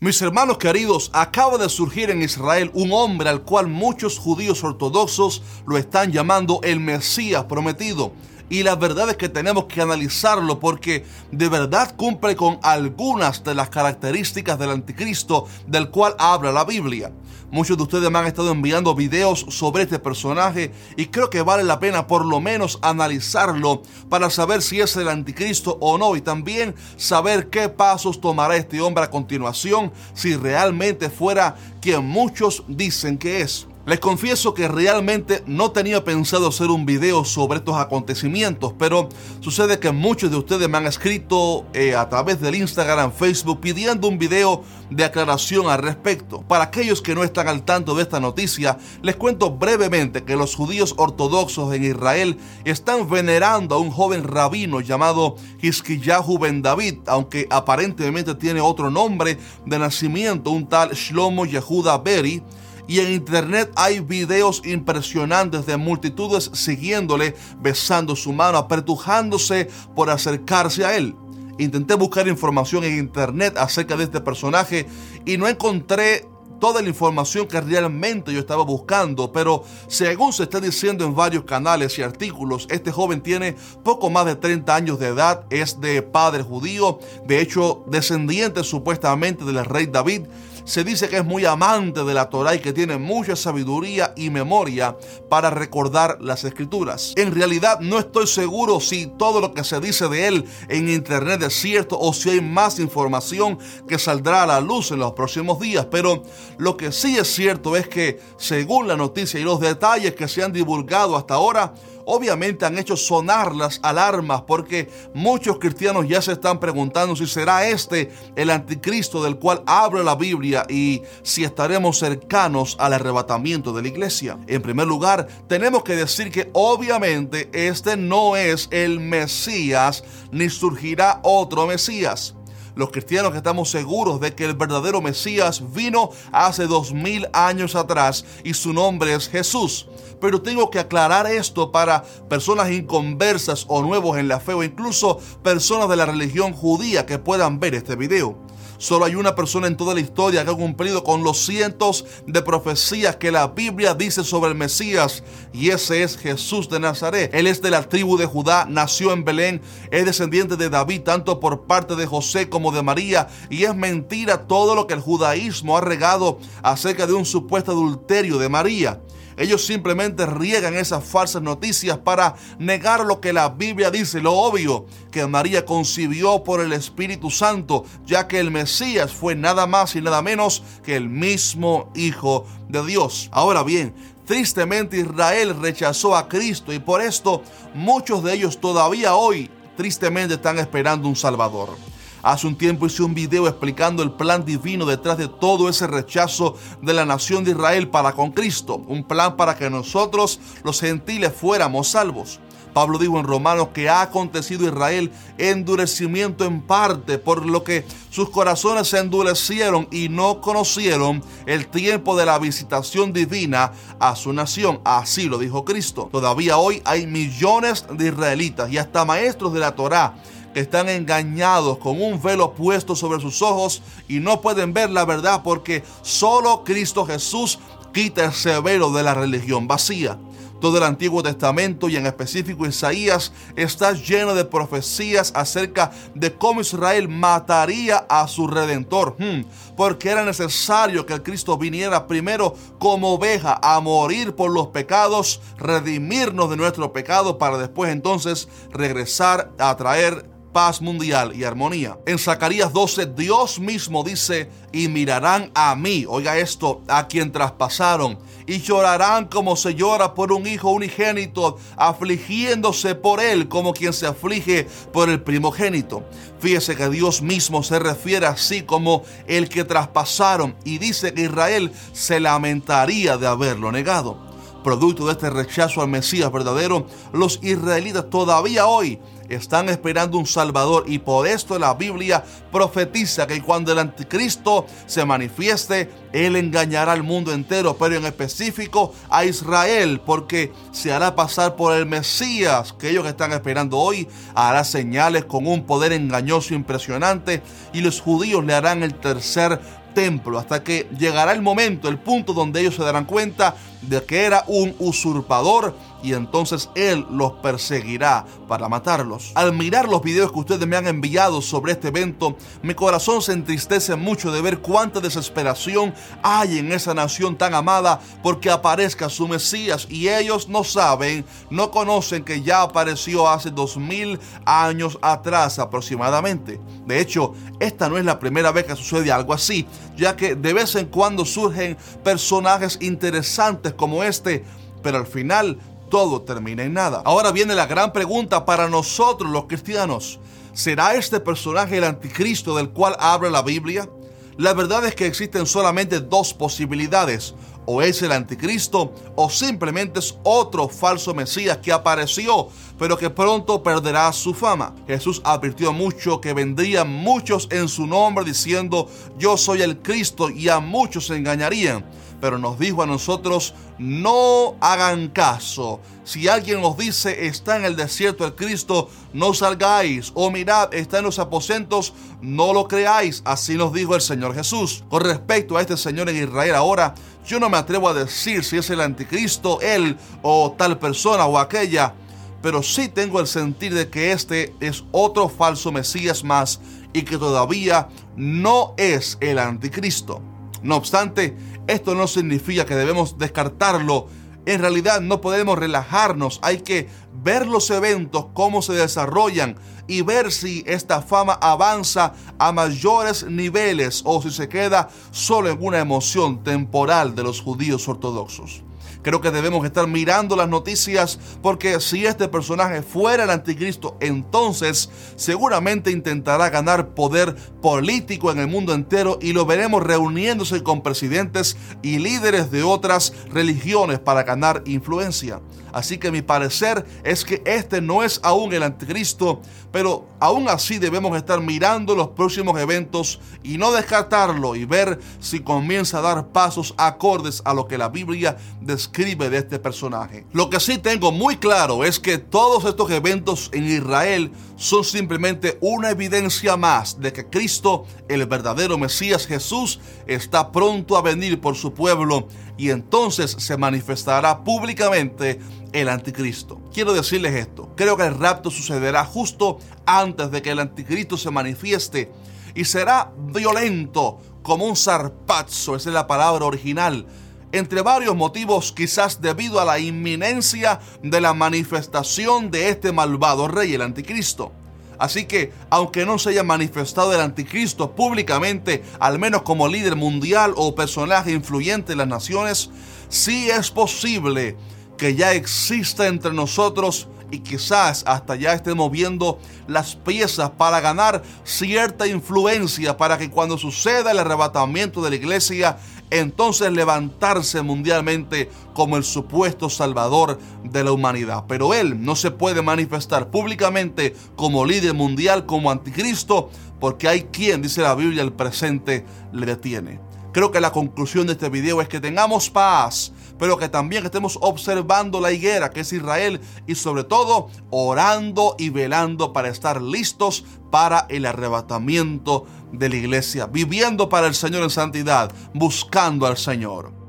Mis hermanos queridos, acaba de surgir en Israel un hombre al cual muchos judíos ortodoxos lo están llamando el Mesías prometido. Y la verdad es que tenemos que analizarlo porque de verdad cumple con algunas de las características del anticristo del cual habla la Biblia. Muchos de ustedes me han estado enviando videos sobre este personaje y creo que vale la pena por lo menos analizarlo para saber si es el anticristo o no y también saber qué pasos tomará este hombre a continuación si realmente fuera quien muchos dicen que es. Les confieso que realmente no tenía pensado hacer un video sobre estos acontecimientos, pero sucede que muchos de ustedes me han escrito eh, a través del Instagram, Facebook, pidiendo un video de aclaración al respecto. Para aquellos que no están al tanto de esta noticia, les cuento brevemente que los judíos ortodoxos en Israel están venerando a un joven rabino llamado Hiskiyahu Ben David, aunque aparentemente tiene otro nombre de nacimiento, un tal Shlomo Yehuda Beri y en internet hay videos impresionantes de multitudes siguiéndole, besando su mano, apretujándose por acercarse a él. Intenté buscar información en internet acerca de este personaje y no encontré toda la información que realmente yo estaba buscando, pero según se está diciendo en varios canales y artículos, este joven tiene poco más de 30 años de edad, es de padre judío, de hecho descendiente supuestamente del rey David, se dice que es muy amante de la Torah y que tiene mucha sabiduría y memoria para recordar las escrituras. En realidad no estoy seguro si todo lo que se dice de él en internet es cierto o si hay más información que saldrá a la luz en los próximos días, pero lo que sí es cierto es que según la noticia y los detalles que se han divulgado hasta ahora, obviamente han hecho sonar las alarmas porque muchos cristianos ya se están preguntando si será este el anticristo del cual habla la Biblia y si estaremos cercanos al arrebatamiento de la iglesia. En primer lugar, tenemos que decir que obviamente este no es el Mesías ni surgirá otro Mesías. Los cristianos que estamos seguros de que el verdadero Mesías vino hace dos mil años atrás y su nombre es Jesús. Pero tengo que aclarar esto para personas inconversas o nuevos en la fe o incluso personas de la religión judía que puedan ver este video. Solo hay una persona en toda la historia que ha cumplido con los cientos de profecías que la Biblia dice sobre el Mesías y ese es Jesús de Nazaret. Él es de la tribu de Judá, nació en Belén, es descendiente de David tanto por parte de José como de María y es mentira todo lo que el judaísmo ha regado acerca de un supuesto adulterio de María. Ellos simplemente riegan esas falsas noticias para negar lo que la Biblia dice, lo obvio, que María concibió por el Espíritu Santo, ya que el Mesías fue nada más y nada menos que el mismo Hijo de Dios. Ahora bien, tristemente Israel rechazó a Cristo y por esto muchos de ellos todavía hoy tristemente están esperando un Salvador. Hace un tiempo hice un video explicando el plan divino detrás de todo ese rechazo de la nación de Israel para con Cristo. Un plan para que nosotros, los gentiles, fuéramos salvos. Pablo dijo en Romanos que ha acontecido Israel endurecimiento en parte, por lo que sus corazones se endurecieron y no conocieron el tiempo de la visitación divina a su nación. Así lo dijo Cristo. Todavía hoy hay millones de israelitas y hasta maestros de la Torá están engañados con un velo puesto sobre sus ojos y no pueden ver la verdad porque solo Cristo Jesús quita ese velo de la religión vacía. Todo el Antiguo Testamento y en específico Isaías está lleno de profecías acerca de cómo Israel mataría a su redentor, hmm, porque era necesario que el Cristo viniera primero como oveja a morir por los pecados, redimirnos de nuestro pecado para después entonces regresar a traer paz mundial y armonía. En Zacarías 12, Dios mismo dice, y mirarán a mí, oiga esto, a quien traspasaron, y llorarán como se llora por un hijo unigénito, afligiéndose por él como quien se aflige por el primogénito. Fíjese que Dios mismo se refiere así como el que traspasaron y dice que Israel se lamentaría de haberlo negado. Producto de este rechazo al Mesías verdadero, los israelitas todavía hoy están esperando un Salvador y por esto la Biblia profetiza que cuando el anticristo se manifieste, él engañará al mundo entero, pero en específico a Israel, porque se hará pasar por el Mesías que ellos están esperando hoy, hará señales con un poder engañoso impresionante y los judíos le harán el tercer templo hasta que llegará el momento, el punto donde ellos se darán cuenta de que era un usurpador y entonces Él los perseguirá para matarlos. Al mirar los videos que ustedes me han enviado sobre este evento, mi corazón se entristece mucho de ver cuánta desesperación hay en esa nación tan amada porque aparezca su Mesías y ellos no saben, no conocen que ya apareció hace dos mil años atrás aproximadamente. De hecho, esta no es la primera vez que sucede algo así, ya que de vez en cuando surgen personajes interesantes como este, pero al final todo termina en nada. Ahora viene la gran pregunta para nosotros los cristianos. ¿Será este personaje el anticristo del cual habla la Biblia? La verdad es que existen solamente dos posibilidades. O es el anticristo o simplemente es otro falso Mesías que apareció, pero que pronto perderá su fama. Jesús advirtió mucho que vendrían muchos en su nombre diciendo yo soy el Cristo y a muchos se engañarían pero nos dijo a nosotros, no hagan caso. Si alguien os dice, está en el desierto el Cristo, no salgáis. O mirad, está en los aposentos, no lo creáis. Así nos dijo el Señor Jesús. Con respecto a este Señor en Israel ahora, yo no me atrevo a decir si es el anticristo, él o tal persona o aquella. Pero sí tengo el sentir de que este es otro falso Mesías más y que todavía no es el anticristo. No obstante, esto no significa que debemos descartarlo. En realidad no podemos relajarnos, hay que ver los eventos, cómo se desarrollan y ver si esta fama avanza a mayores niveles o si se queda solo en una emoción temporal de los judíos ortodoxos. Creo que debemos estar mirando las noticias porque si este personaje fuera el anticristo, entonces seguramente intentará ganar poder político en el mundo entero y lo veremos reuniéndose con presidentes y líderes de otras religiones para ganar influencia. Así que mi parecer es que este no es aún el anticristo, pero aún así debemos estar mirando los próximos eventos y no descartarlo y ver si comienza a dar pasos acordes a lo que la Biblia describe de este personaje. Lo que sí tengo muy claro es que todos estos eventos en Israel son simplemente una evidencia más de que Cristo, el verdadero Mesías Jesús, está pronto a venir por su pueblo y entonces se manifestará públicamente el anticristo. Quiero decirles esto, creo que el rapto sucederá justo antes de que el anticristo se manifieste y será violento como un zarpazo, esa es la palabra original, entre varios motivos quizás debido a la inminencia de la manifestación de este malvado rey, el anticristo. Así que, aunque no se haya manifestado el anticristo públicamente, al menos como líder mundial o personaje influyente en las naciones, sí es posible que ya exista entre nosotros y quizás hasta ya esté moviendo las piezas para ganar cierta influencia para que cuando suceda el arrebatamiento de la iglesia, entonces levantarse mundialmente como el supuesto salvador de la humanidad. Pero él no se puede manifestar públicamente como líder mundial, como anticristo, porque hay quien, dice la Biblia, el presente le detiene. Creo que la conclusión de este video es que tengamos paz, pero que también estemos observando la higuera que es Israel y sobre todo orando y velando para estar listos para el arrebatamiento de la iglesia, viviendo para el Señor en santidad, buscando al Señor.